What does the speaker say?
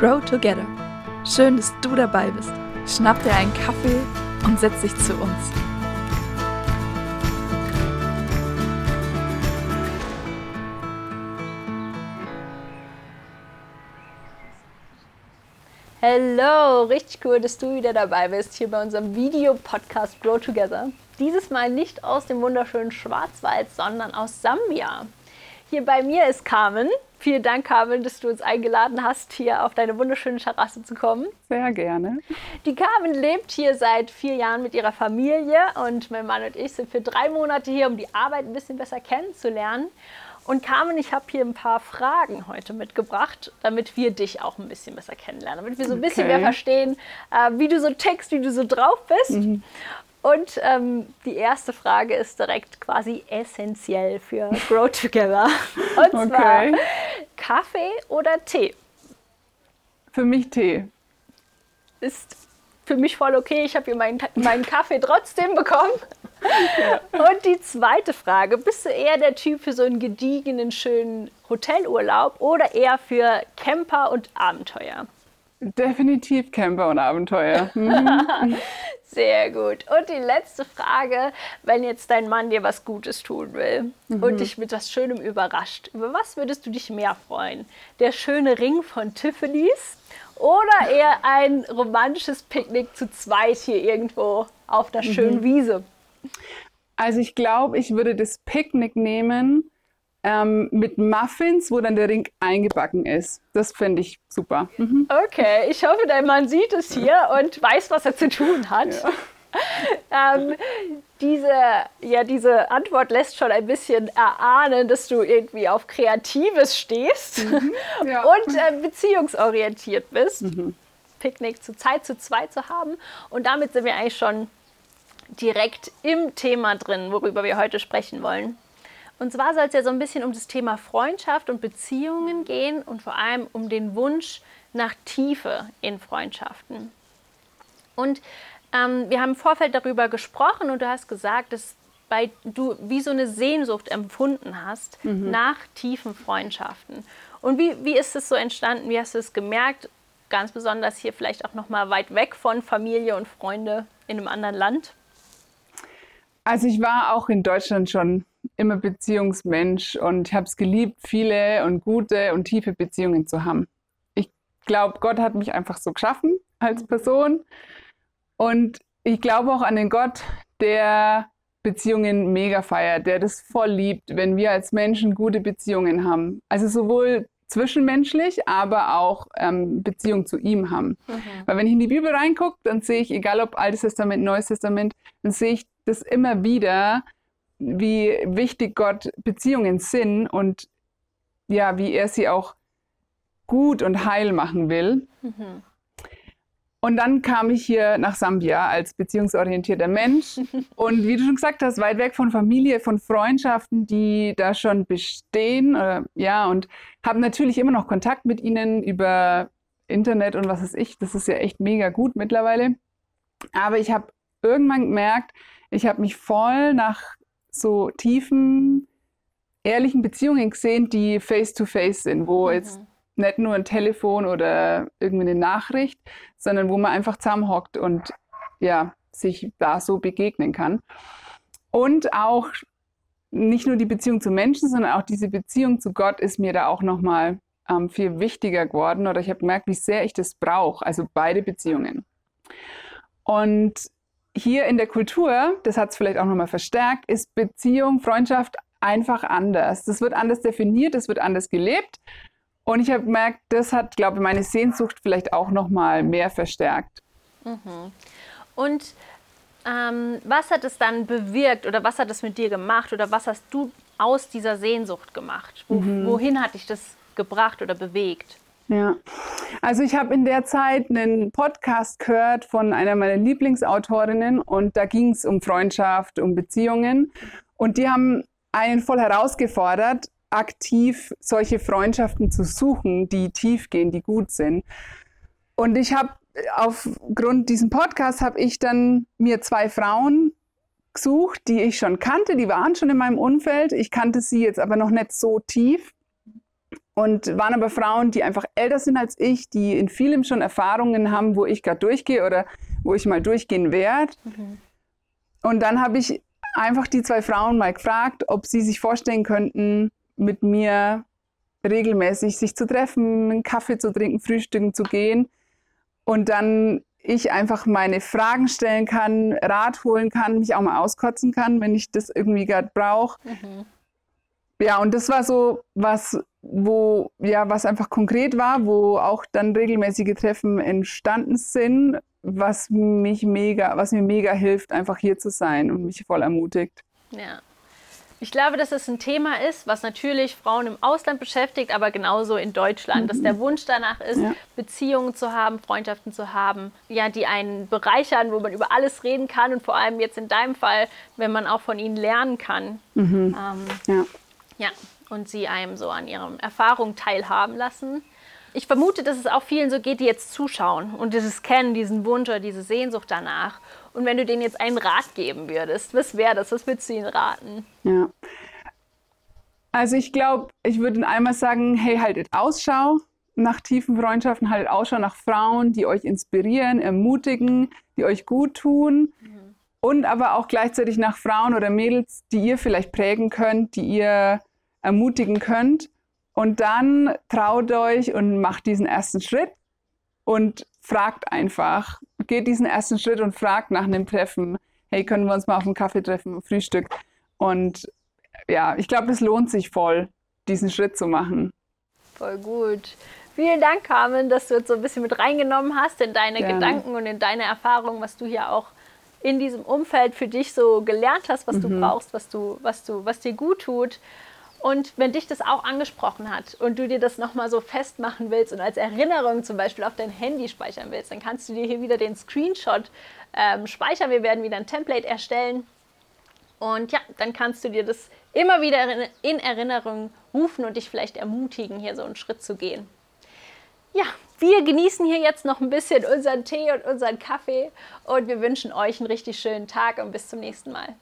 Grow Together. Schön, dass du dabei bist. Schnapp dir einen Kaffee und setz dich zu uns. Hallo, richtig cool, dass du wieder dabei bist hier bei unserem Videopodcast Grow Together. Dieses Mal nicht aus dem wunderschönen Schwarzwald, sondern aus Sambia. Hier bei mir ist Carmen. Vielen Dank, Carmen, dass du uns eingeladen hast, hier auf deine wunderschöne Terrasse zu kommen. Sehr gerne. Die Carmen lebt hier seit vier Jahren mit ihrer Familie und mein Mann und ich sind für drei Monate hier, um die Arbeit ein bisschen besser kennenzulernen. Und Carmen, ich habe hier ein paar Fragen heute mitgebracht, damit wir dich auch ein bisschen besser kennenlernen, damit wir so ein bisschen Okay. mehr verstehen, äh, wie du so tickst, wie du so drauf bist. Mhm. Und ähm, die erste Frage ist direkt quasi essentiell für Grow Together. Und zwar Okay. Kaffee oder Tee? Für mich Tee. Ist für mich voll okay. Ich habe hier meinen, meinen Kaffee trotzdem bekommen. Und die zweite Frage, bist du eher der Typ für so einen gediegenen, schönen Hotelurlaub oder eher für Camper und Abenteuer? Definitiv Camper und Abenteuer. Mhm. Sehr gut. Und die letzte Frage, wenn jetzt dein Mann dir was Gutes tun will und dich mit was Schönem überrascht, über was würdest du dich mehr freuen? Der schöne Ring von Tiffany's oder eher ein romantisches Picknick zu zweit hier irgendwo auf der schönen Wiese? Also ich glaube, ich würde das Picknick nehmen ähm, mit Muffins, wo dann der Ring eingebacken ist. Das fände ich super. Mhm. Okay, ich hoffe, dein Mann sieht es hier und weiß, was er zu tun hat. Ähm, diese, ja, diese Antwort lässt schon ein bisschen erahnen, dass du irgendwie auf Kreatives stehst ja. und äh, beziehungsorientiert bist. Picknick zu Zeit zu zweit zu haben. Und damit sind wir eigentlich schon direkt im Thema drin, worüber wir heute sprechen wollen. Und zwar soll es ja so ein bisschen um das Thema Freundschaft und Beziehungen gehen und vor allem um den Wunsch nach Tiefe in Freundschaften. Und ähm, wir haben im Vorfeld darüber gesprochen und du hast gesagt, dass bei, du wie so eine Sehnsucht empfunden hast nach tiefen Freundschaften. Und wie, wie ist es so entstanden? Wie hast du es gemerkt? Ganz besonders hier vielleicht auch noch mal weit weg von Familie und Freunde in einem anderen Land. Also ich war auch in Deutschland schon immer Beziehungsmensch und ich habe es geliebt, viele und gute und tiefe Beziehungen zu haben. Ich glaube, Gott hat mich einfach so geschaffen als Person und ich glaube auch an den Gott, der Beziehungen mega feiert, der das voll liebt, wenn wir als Menschen gute Beziehungen haben. Also sowohl zwischenmenschlich, aber auch ähm, Beziehung zu ihm haben. Weil wenn ich in die Bibel reingucke, dann sehe ich, egal ob Altes Testament, Neues Testament, dann sehe ich das immer wieder, wie wichtig Gott Beziehungen sind und ja, wie er sie auch gut und heil machen will. Und dann kam ich hier nach Sambia als beziehungsorientierter Mensch. Und wie du schon gesagt hast, weit weg von Familie, von Freundschaften, die da schon bestehen. Äh, ja, und habe natürlich immer noch Kontakt mit ihnen über Internet und was weiß ich. Das ist ja echt mega gut mittlerweile. Aber ich habe irgendwann gemerkt, ich habe mich voll nach so tiefen, ehrlichen Beziehungen gesehen, die face-to-face sind, wo jetzt nicht nur ein Telefon oder irgendwie eine Nachricht, sondern wo man einfach zusammenhockt und ja, sich da so begegnen kann. Und auch nicht nur die Beziehung zu Menschen, sondern auch diese Beziehung zu Gott ist mir da auch nochmal ähm, viel wichtiger geworden oder ich habe gemerkt, wie sehr ich das brauche, also beide Beziehungen. Und hier in der Kultur, das hat es vielleicht auch nochmal verstärkt, ist Beziehung, Freundschaft einfach anders. Das wird anders definiert, es wird anders gelebt. Und ich habe gemerkt, das hat, glaube ich, meine Sehnsucht vielleicht auch nochmal mehr verstärkt. Und ähm, was hat es dann bewirkt oder was hat es mit dir gemacht oder was hast du aus dieser Sehnsucht gemacht? Wo, Wohin hat dich das gebracht oder bewegt? Ja, also ich habe in der Zeit einen Podcast gehört von einer meiner Lieblingsautorinnen und da ging es um Freundschaft, um Beziehungen und die haben einen voll herausgefordert, aktiv solche Freundschaften zu suchen, die tief gehen, die gut sind. Und ich habe aufgrund diesem Podcast habe ich dann mir zwei Frauen gesucht, die ich schon kannte, die waren schon in meinem Umfeld. Ich kannte sie jetzt aber noch nicht so tief. Und waren aber Frauen, die einfach älter sind als ich, die in vielem schon Erfahrungen haben, wo ich gerade durchgehe oder wo ich mal durchgehen werde. Mhm. Und dann habe ich einfach die zwei Frauen mal gefragt, ob sie sich vorstellen könnten, mit mir regelmäßig sich zu treffen, einen Kaffee zu trinken, frühstücken zu gehen. Und dann ich einfach meine Fragen stellen kann, Rat holen kann, mich auch mal auskotzen kann, wenn ich das irgendwie gerade brauche. Mhm. Ja, und das war so was, wo, ja, was einfach konkret war, wo auch dann regelmäßige Treffen entstanden sind, was mich mega, was mir mega hilft, einfach hier zu sein und mich voll ermutigt. Ja. Ich glaube, dass es ein Thema ist, was natürlich Frauen im Ausland beschäftigt, aber genauso in Deutschland, mhm. dass der Wunsch danach ist, ja. Beziehungen zu haben, Freundschaften zu haben, ja, die einen bereichern, wo man über alles reden kann und vor allem jetzt in deinem Fall, wenn man auch von ihnen lernen kann. Mhm. Ähm, ja. Ja, und sie einem so an ihren Erfahrungen teilhaben lassen. Ich vermute, dass es auch vielen so geht, die jetzt zuschauen und dieses Kennen, diesen Wunsch oder diese Sehnsucht danach. Und wenn du denen jetzt einen Rat geben würdest, was wäre das? Was würdest du ihnen raten? Ja. Also ich glaube, ich würde einmal sagen, hey, haltet Ausschau nach tiefen Freundschaften, haltet Ausschau nach Frauen, die euch inspirieren, ermutigen, die euch gut tun. Mhm. Und aber auch gleichzeitig nach Frauen oder Mädels, die ihr vielleicht prägen könnt, die ihr ermutigen könnt. Und dann traut euch und macht diesen ersten Schritt und fragt einfach, geht diesen ersten Schritt und fragt nach einem Treffen. Hey, können wir uns mal auf einen Kaffee treffen, Frühstück? Und ja, ich glaube, es lohnt sich voll, diesen Schritt zu machen. Voll gut. Vielen Dank, Carmen, dass du jetzt so ein bisschen mit reingenommen hast in deine Gerne. Gedanken und in deine Erfahrungen, was du hier auch in diesem Umfeld für dich so gelernt hast, was mhm. du brauchst, was du, was du, was dir gut tut. Und wenn dich das auch angesprochen hat und du dir das nochmal so festmachen willst und als Erinnerung zum Beispiel auf dein Handy speichern willst, dann kannst du dir hier wieder den Screenshot ähm, speichern. Wir werden wieder ein Template erstellen. Und ja, dann kannst du dir das immer wieder in Erinnerung rufen und dich vielleicht ermutigen, hier so einen Schritt zu gehen. Ja, wir genießen hier jetzt noch ein bisschen unseren Tee und unseren Kaffee und wir wünschen euch einen richtig schönen Tag und bis zum nächsten Mal.